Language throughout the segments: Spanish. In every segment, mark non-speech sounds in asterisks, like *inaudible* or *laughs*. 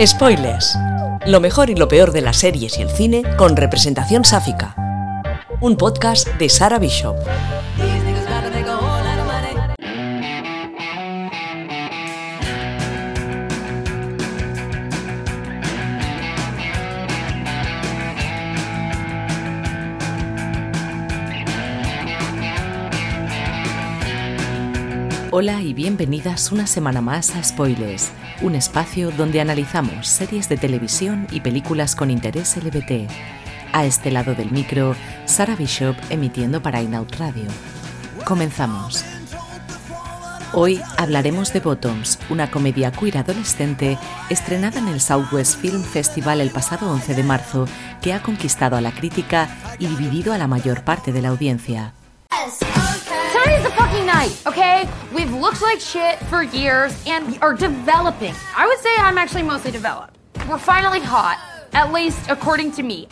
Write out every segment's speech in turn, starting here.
Spoilers. Lo mejor y lo peor de las series y el cine con representación sáfica. Un podcast de Sara Bishop. Hola y bienvenidas una semana más a Spoilers, un espacio donde analizamos series de televisión y películas con interés LBT. A este lado del micro, Sara Bishop emitiendo para Inout Radio. Comenzamos. Hoy hablaremos de Bottoms, una comedia queer adolescente estrenada en el Southwest Film Festival el pasado 11 de marzo, que ha conquistado a la crítica y dividido a la mayor parte de la audiencia. Today's the fucking night, okay? We've looked like shit for years and we are developing. I would say I'm actually mostly developed. We're finally hot, at least according to me.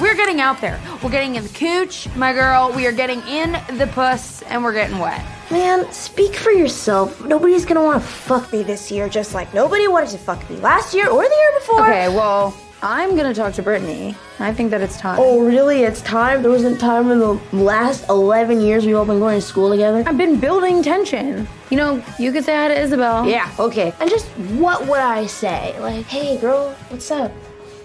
We're getting out there. We're getting in the cooch, my girl. We are getting in the puss and we're getting wet. Man, speak for yourself. Nobody's gonna wanna fuck me this year, just like nobody wanted to fuck me last year or the year before. Okay, well, I'm gonna talk to Brittany. I think that it's time. Oh, really? It's time? There wasn't time in the last 11 years we've all been going to school together? I've been building tension. You know, you could say hi to Isabel. Yeah, okay. And just what would I say? Like, hey, girl, what's up?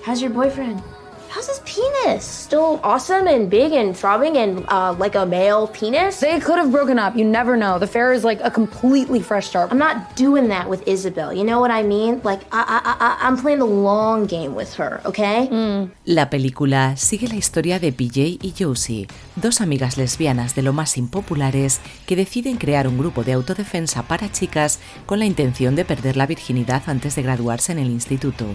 How's your boyfriend? How's his penis? Still awesome and big and throbbing and uh, like a male penis? They could have broken up. You never know. The fair is like a completely fresh start. I'm not doing that with Isabel. You know what I mean? Like, I, I, I, I'm playing the long game with her, okay? La película sigue la historia de PJ y Josie, dos amigas lesbianas de lo más impopulares que deciden crear un grupo de autodefensa para chicas con la intención de perder la virginidad antes de graduarse en el instituto.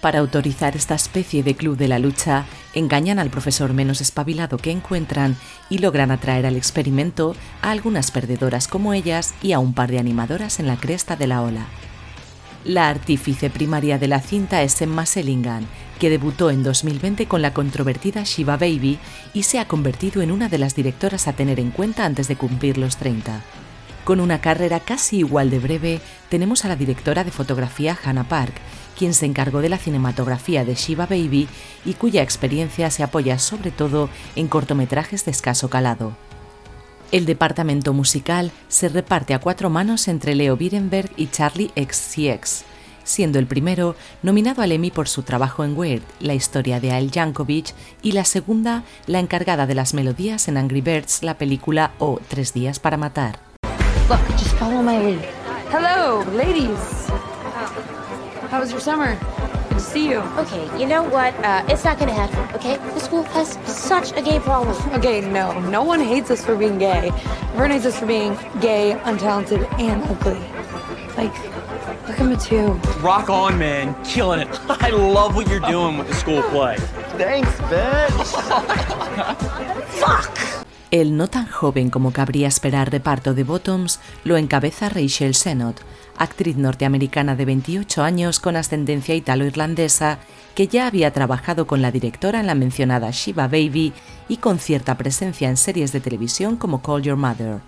Para autorizar esta especie de club de la lucha, engañan al profesor menos espabilado que encuentran y logran atraer al experimento a algunas perdedoras como ellas y a un par de animadoras en la cresta de la ola. La artífice primaria de la cinta es Emma Selingan, que debutó en 2020 con la controvertida Shiva Baby y se ha convertido en una de las directoras a tener en cuenta antes de cumplir los 30. Con una carrera casi igual de breve, tenemos a la directora de fotografía Hannah Park, quien se encargó de la cinematografía de Shiva Baby y cuya experiencia se apoya sobre todo en cortometrajes de escaso calado. El departamento musical se reparte a cuatro manos entre Leo Birenberg y Charlie XCX, siendo el primero nominado al Emmy por su trabajo en Weird, la historia de Al Yankovic, y la segunda la encargada de las melodías en Angry Birds, la película O Tres días para matar. Hello, ladies. How was your summer? Good to see you. Okay, you know what? Uh, it's not gonna happen, okay? The school has such a gay problem. *laughs* Okay, no, no one hates us for being gay. Everyone hates us for being gay, untalented, and ugly. Like, look at Mateo. Rock on, man. Killing it. *laughs* I love what you're doing with the school play. Thanks, bitch. *laughs* Fuck! El no tan joven como cabría esperar reparto de Bottoms lo encabeza Rachel Sennott, actriz norteamericana de 28 años con ascendencia italo-irlandesa que ya había trabajado con la directora en la mencionada Shiva Baby y con cierta presencia en series de televisión como Call Your Mother.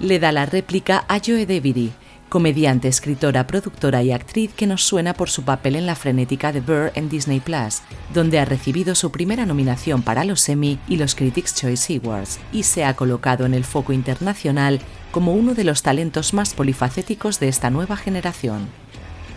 Le da la réplica a Joe Davidi, comediante, escritora, productora y actriz que nos suena por su papel en la frenética de Burr en Disney Plus, donde ha recibido su primera nominación para los Emmy y los Critics' Choice Awards, y se ha colocado en el foco internacional como uno de los talentos más polifacéticos de esta nueva generación.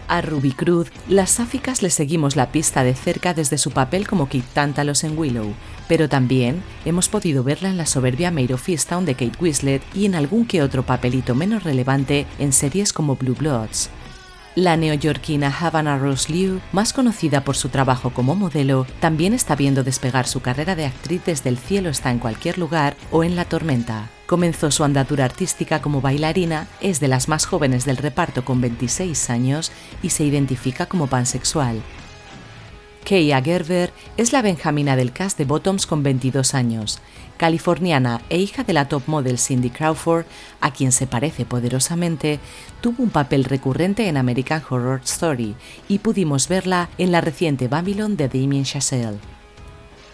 A Ruby Cruz, las sáficas le seguimos la pista de cerca desde su papel como Kate Tantalos en Willow, pero también hemos podido verla en la soberbia Maid of Easttown de Kate Winslet y en algún que otro papelito menos relevante en series como Blue Bloods. La neoyorquina Havana Rose Liu, más conocida por su trabajo como modelo, también está viendo despegar su carrera de actriz desde El cielo está en cualquier lugar o en La tormenta. Comenzó su andadura artística como bailarina, es de las más jóvenes del reparto con 26 años y se identifica como pansexual. Keia Gerber es la benjamina del cast de Bottoms con 22 años, californiana e hija de la top model Cindy Crawford, a quien se parece poderosamente, tuvo un papel recurrente en American Horror Story y pudimos verla en la reciente Babylon de Damien Chazelle.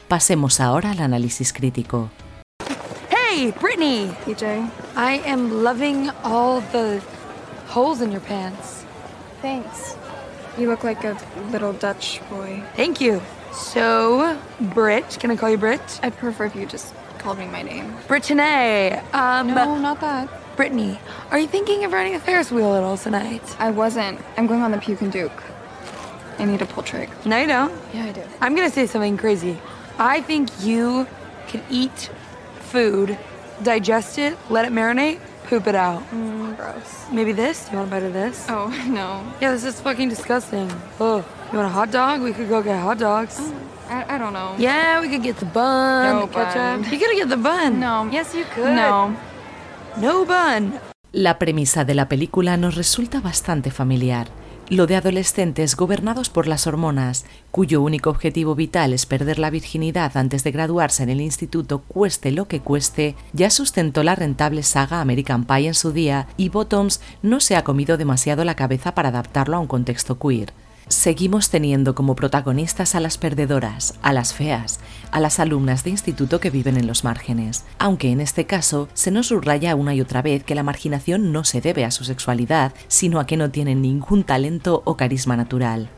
Pasemos ahora al análisis crítico. Hey, Brittany! PJ. I am loving all the holes in your pants. Thanks. You look like a little Dutch boy. Thank you. So, Brit, can I call you Brit? I'd prefer if you just called me my name. Brittany. Um, No, not that. Brittany, are you thinking of riding a Ferris wheel at all tonight? I wasn't. I'm going on the Puke and Duke. I need a pull trig. No, you don't. Yeah, I do. I'm gonna say something crazy. I think you could eat food, digest it, let it marinate, poop it out. Mm, gross. Maybe this? You want a bite of this? Oh, *laughs* no. Yeah, this is fucking disgusting. Oh, you want a hot dog? We could go get hot dogs. I, I don't know. Yeah, we could get the bun, No the ketchup. bun. You gotta get the bun. No. Yes, you could. No. No bun. La premisa de la película nos resulta bastante familiar. Lo de adolescentes gobernados por las hormonas, cuyo único objetivo vital es perder la virginidad antes de graduarse en el instituto cueste lo que cueste, ya sustentó la rentable saga American Pie en su día y Bottoms no se ha comido demasiado la cabeza para adaptarlo a un contexto queer. Seguimos teniendo como protagonistas a las perdedoras, a las feas, a las alumnas de instituto que viven en los márgenes, aunque en este caso se nos subraya una y otra vez que la marginación no se debe a su sexualidad, sino a que no tienen ningún talento o carisma natural.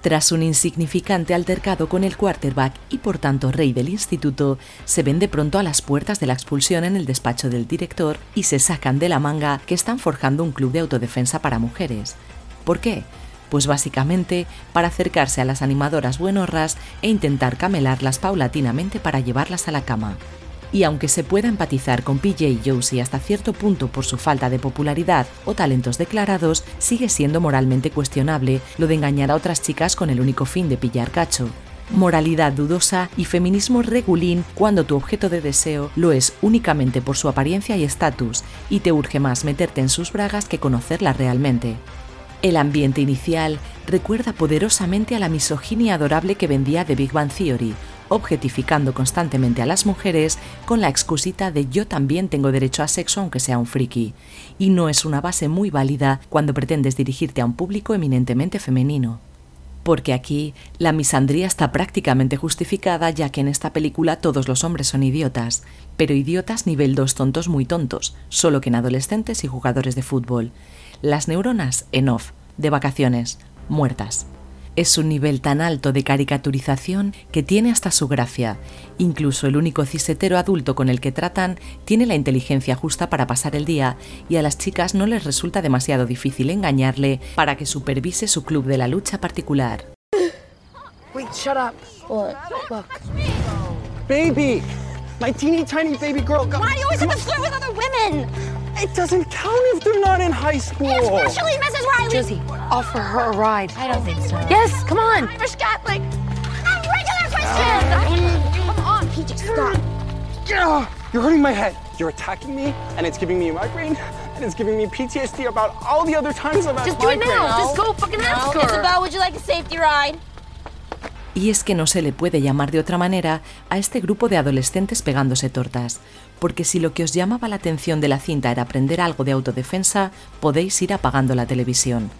Tras un insignificante altercado con el quarterback y por tanto rey del instituto, se ven de pronto a las puertas de la expulsión en el despacho del director y se sacan de la manga que están forjando un club de autodefensa para mujeres. ¿Por qué? Pues básicamente para acercarse a las animadoras buenorras e intentar camelarlas paulatinamente para llevarlas a la cama. Y aunque se pueda empatizar con PJ y Josie hasta cierto punto por su falta de popularidad o talentos declarados, sigue siendo moralmente cuestionable lo de engañar a otras chicas con el único fin de pillar cacho. Moralidad dudosa y feminismo regulín cuando tu objeto de deseo lo es únicamente por su apariencia y estatus y te urge más meterte en sus bragas que conocerla realmente. El ambiente inicial recuerda poderosamente a la misoginia adorable que vendía The Big Bang Theory, objetificando constantemente a las mujeres con la excusita de yo también tengo derecho a sexo aunque sea un friki, y no es una base muy válida cuando pretendes dirigirte a un público eminentemente femenino. Porque aquí la misandría está prácticamente justificada ya que en esta película todos los hombres son idiotas, pero idiotas nivel 2 tontos muy tontos, solo que en adolescentes y jugadores de fútbol. Las neuronas en off, de vacaciones, muertas. Es un nivel tan alto de caricaturización que tiene hasta su gracia. Incluso el único cisetero adulto con el que tratan tiene la inteligencia justa para pasar el día y a las chicas no les resulta demasiado difícil engañarle para que supervise su club de la lucha particular. Wait, shut up. What? Baby! My teeny tiny baby girl got. Why do you always have to flirt with other women? It doesn't count if they're not in high school. Especially Mrs. Riley. Josie, offer her a ride. I don't think so. Yes, come on. Irish Catholic. A regular Christian. Ah. Come on, PJ, stop. Yeah, you're hurting my head. You're attacking me, and it's giving me a migraine, and it's giving me PTSD about all the other times I've had Just do it now. Just go fucking ask her. Isabel, would you like a safety ride? Y es que no se le puede llamar de otra manera a este grupo de adolescentes pegándose tortas, porque si lo que os llamaba la atención de la cinta era aprender algo de autodefensa, podéis ir apagando la televisión.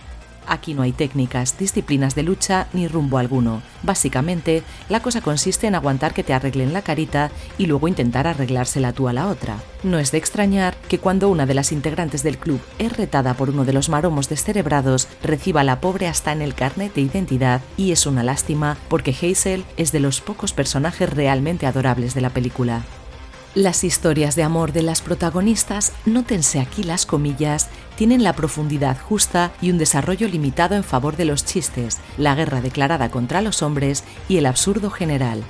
Aquí no hay técnicas, disciplinas de lucha ni rumbo alguno. Básicamente, la cosa consiste en aguantar que te arreglen la carita y luego intentar arreglársela tú a la otra. No es de extrañar que cuando una de las integrantes del club es retada por uno de los maromos descerebrados, reciba a la pobre hasta en el carnet de identidad y es una lástima porque Hazel es de los pocos personajes realmente adorables de la película. Las historias de amor de las protagonistas, nótense aquí las comillas, tienen la profundidad justa y un desarrollo limitado en favor de los chistes, la guerra declarada contra los hombres y el absurdo general.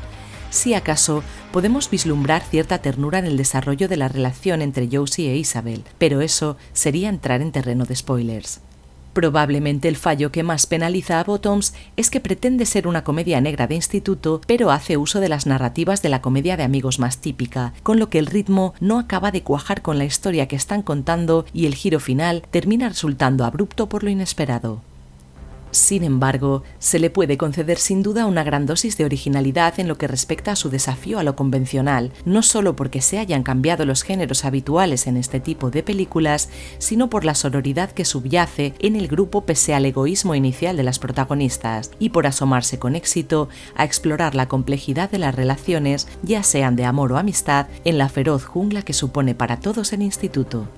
Si acaso, podemos vislumbrar cierta ternura en el desarrollo de la relación entre Josie e Isabel, pero eso sería entrar en terreno de spoilers. Probablemente el fallo que más penaliza a Bottoms es que pretende ser una comedia negra de instituto, pero hace uso de las narrativas de la comedia de amigos más típica, con lo que el ritmo no acaba de cuajar con la historia que están contando y el giro final termina resultando abrupto por lo inesperado. Sin embargo, se le puede conceder sin duda una gran dosis de originalidad en lo que respecta a su desafío a lo convencional, no solo porque se hayan cambiado los géneros habituales en este tipo de películas, sino por la sororidad que subyace en el grupo pese al egoísmo inicial de las protagonistas, y por asomarse con éxito a explorar la complejidad de las relaciones, ya sean de amor o amistad, en la feroz jungla que supone para todos el instituto.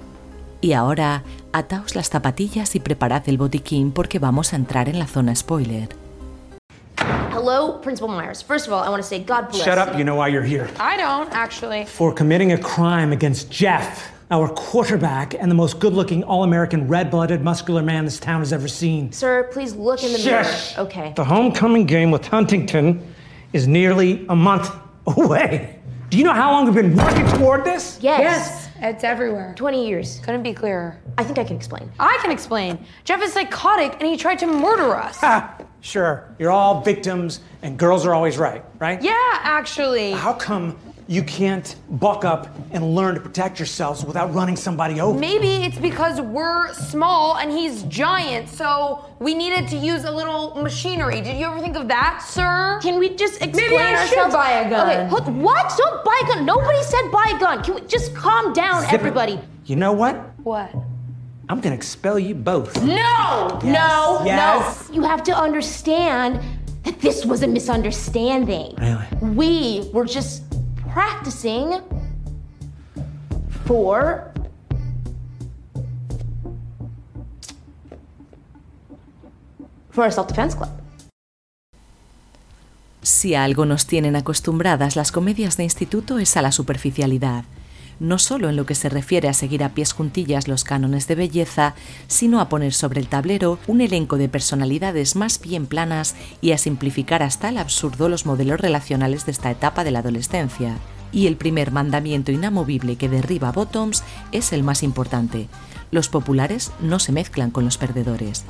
Y ahora, ataos las zapatillas y preparad el botiquín porque vamos a entrar en la zona spoiler. Hello, Principal Myers. First of all, I want to say God bless. Shut up, you know why you're here. I don't, actually. For committing a crime against Jeff, our quarterback and the most good looking all American red blooded muscular man this town has ever seen. Sir, please look in the Shush. mirror. Okay. The homecoming game with Huntington is nearly a month *laughs* away. Do you know how long we've been working toward this? Yes. It's everywhere. 20 years. Couldn't be clearer. I think I can explain. I can explain. Jeff is psychotic and he tried to murder us. Ah, sure. You're all victims and girls are always right, right? yeah, actually. How come you can't buck up and learn to protect yourselves without running somebody over? Maybe it's because we're small and he's giant, so we needed to use a little machinery. Did you ever think of that, sir? Can we just explain I should ourselves? buy a gun. Okay, hold, what? Don't buy a gun. Nobody said buy a gun. Can we just calm down, Zip it. everybody? You know what? What? I'm gonna expel you both. No! No, Yes. no. You have to understand that this was a misunderstanding. Really? We were just practicing for for a self-defense club. Si a algo nos tienen acostumbradas las comedias de instituto es a la superficialidad, no solo en lo que se refiere a seguir a pies juntillas los cánones de belleza, sino a poner sobre el tablero un elenco de personalidades más bien planas y a simplificar hasta el absurdo los modelos relacionales de esta etapa de la adolescencia. Y el primer mandamiento inamovible que derriba Bottoms es el más importante. Los populares no se mezclan con los perdedores.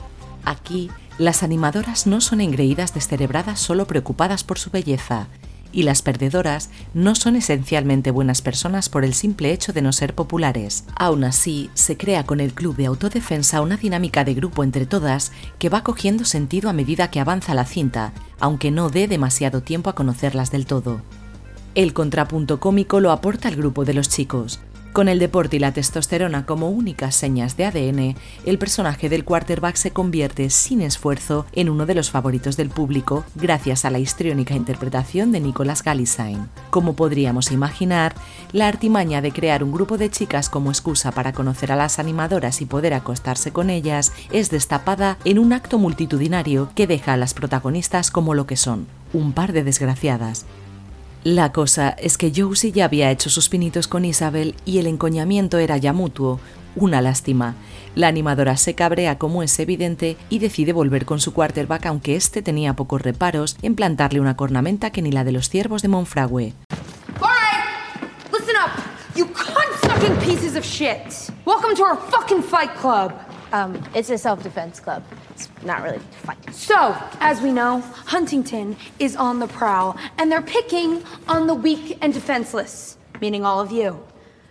Aquí, las animadoras no son engreídas descerebradas solo preocupadas por su belleza, y las perdedoras no son esencialmente buenas personas por el simple hecho de no ser populares. Aún así, se crea con el club de autodefensa una dinámica de grupo entre todas que va cogiendo sentido a medida que avanza la cinta, aunque no dé demasiado tiempo a conocerlas del todo. El contrapunto cómico lo aporta el grupo de los chicos. Con el deporte y la testosterona como únicas señas de ADN, el personaje del quarterback se convierte sin esfuerzo en uno de los favoritos del público gracias a la histriónica interpretación de Nicholas Galisain. Como podríamos imaginar, la artimaña de crear un grupo de chicas como excusa para conocer a las animadoras y poder acostarse con ellas es destapada en un acto multitudinario que deja a las protagonistas como lo que son, un par de desgraciadas, la cosa es que Josie ya había hecho sus pinitos con Isabel y el encoñamiento era ya mutuo. Una lástima. La animadora se cabrea como es evidente y decide volver con su quarterback aunque éste tenía pocos reparos en plantarle una cornamenta que ni la de los ciervos de Monfragüe. Listen up! Welcome to our fucking fight club! Um, it's a self-defense club. It's not really fight. So, as we know, Huntington is on the prowl, and they're picking on the weak and defenseless, meaning all of you.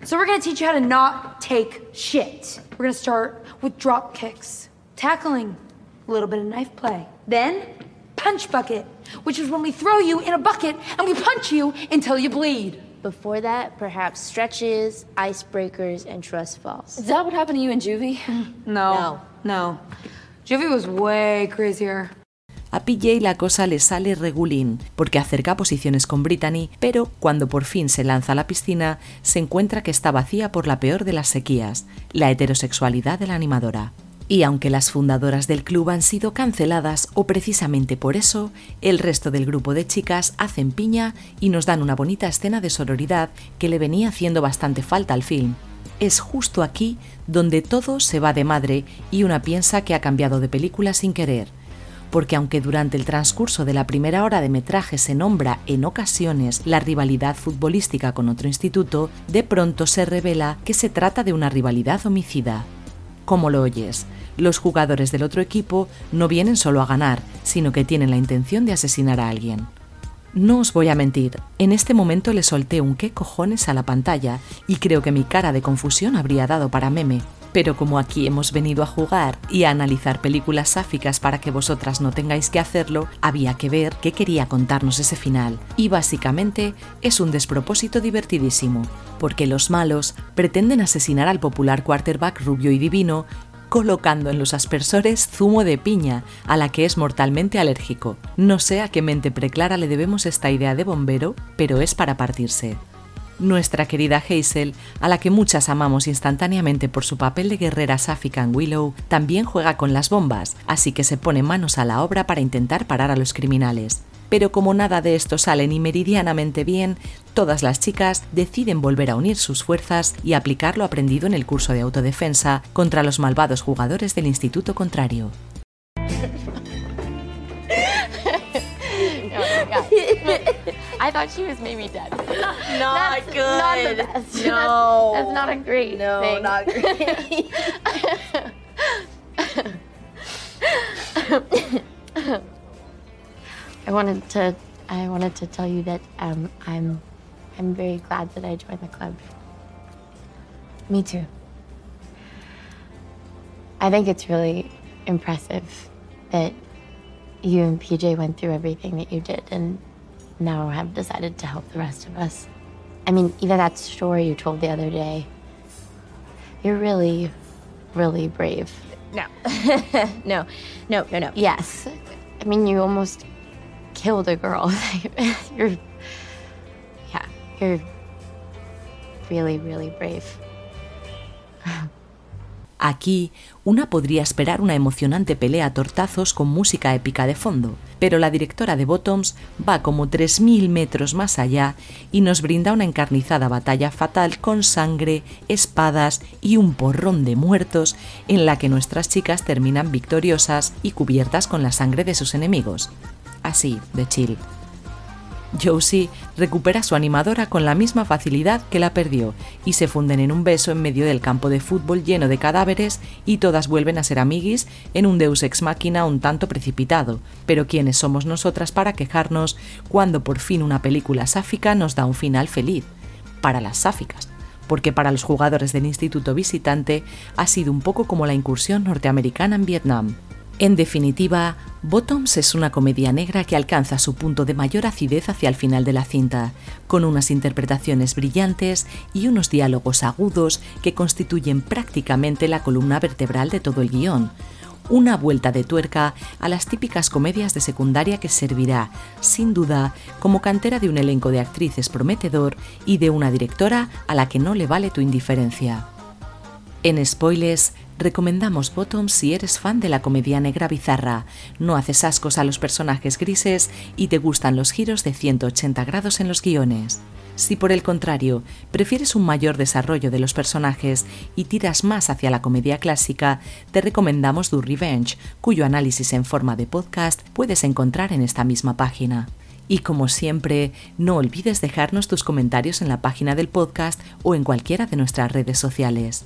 So we're gonna teach you how to not take shit. We're gonna start with drop kicks, tackling, a little bit of knife play. Then, punch bucket, which is when we throw you in a bucket and we punch you until you bleed. Before that, perhaps stretches, icebreakers, and trust falls. Is that what happened to you in juvie? *laughs* No. No. Juvie was way crazier. A PJ la cosa le sale regulín, porque acerca posiciones con Brittany, pero cuando por fin se lanza a la piscina, se encuentra que está vacía por la peor de las sequías, la heterosexualidad de la animadora. Y aunque las fundadoras del club han sido canceladas o precisamente por eso, el resto del grupo de chicas hacen piña y nos dan una bonita escena de sororidad que le venía haciendo bastante falta al film. Es justo aquí donde todo se va de madre y una piensa que ha cambiado de película sin querer porque aunque durante el transcurso de la primera hora de metraje se nombra en ocasiones la rivalidad futbolística con otro instituto, de pronto se revela que se trata de una rivalidad homicida. Como lo oyes, los jugadores del otro equipo no vienen solo a ganar, sino que tienen la intención de asesinar a alguien. No os voy a mentir, en este momento le solté un qué cojones a la pantalla y creo que mi cara de confusión habría dado para meme. Pero como aquí hemos venido a jugar y a analizar películas sáficas para que vosotras no tengáis que hacerlo, había que ver qué quería contarnos ese final. Y básicamente es un despropósito divertidísimo, porque los malos pretenden asesinar al popular quarterback rubio y divino colocando en los aspersores zumo de piña, a la que es mortalmente alérgico. No sé a qué mente preclara le debemos esta idea de bombero, pero es para partirse. Nuestra querida Hazel, a la que muchas amamos instantáneamente por su papel de guerrera sáfica en Willow, también juega con las bombas, así que se pone manos a la obra para intentar parar a los criminales. Pero como nada de esto sale ni meridianamente bien, todas las chicas deciden volver a unir sus fuerzas y aplicar lo aprendido en el curso de autodefensa contra los malvados jugadores del instituto contrario. I thought she was maybe dead. *laughs* Not That's good. Not the best. No. That's, that's not a great No, thing. not great. *laughs* I wanted to. I wanted to tell you that um, I'm. I'm very glad that I joined the club. Me too. I think it's really impressive that you and PJ went through everything that you did and now have decided to help the rest of us. I mean, even that story you told the other day, you're really, really brave. No. *laughs* no. No, no, no. Yes. I mean, you almost killed a girl. *laughs* you're, yeah, you're really, really brave. Aquí, una podría esperar una emocionante pelea a tortazos con música épica de fondo, pero la directora de Bottoms va como 3.000 metros más allá y nos brinda una encarnizada batalla fatal con sangre, espadas y un porrón de muertos en la que nuestras chicas terminan victoriosas y cubiertas con la sangre de sus enemigos. Así, de chill. Josie recupera su animadora con la misma facilidad que la perdió y se funden en un beso en medio del campo de fútbol lleno de cadáveres y todas vuelven a ser amiguis en un deus ex machina un tanto precipitado. Pero ¿quiénes somos nosotras para quejarnos cuando por fin una película sáfica nos da un final feliz? Para las sáficas. Porque para los jugadores del instituto visitante ha sido un poco como la incursión norteamericana en Vietnam. En definitiva, Bottoms es una comedia negra que alcanza su punto de mayor acidez hacia el final de la cinta, con unas interpretaciones brillantes y unos diálogos agudos que constituyen prácticamente la columna vertebral de todo el guion. Una vuelta de tuerca a las típicas comedias de secundaria que servirá, sin duda, como cantera de un elenco de actrices prometedor y de una directora a la que no le vale tu indiferencia. En Spoilers, recomendamos Bottoms si eres fan de la comedia negra bizarra, no haces ascos a los personajes grises y te gustan los giros de 180 grados en los guiones. Si por el contrario prefieres un mayor desarrollo de los personajes y tiras más hacia la comedia clásica, te recomendamos Do Revenge, cuyo análisis en forma de podcast puedes encontrar en esta misma página. Y como siempre, no olvides dejarnos tus comentarios en la página del podcast o en cualquiera de nuestras redes sociales.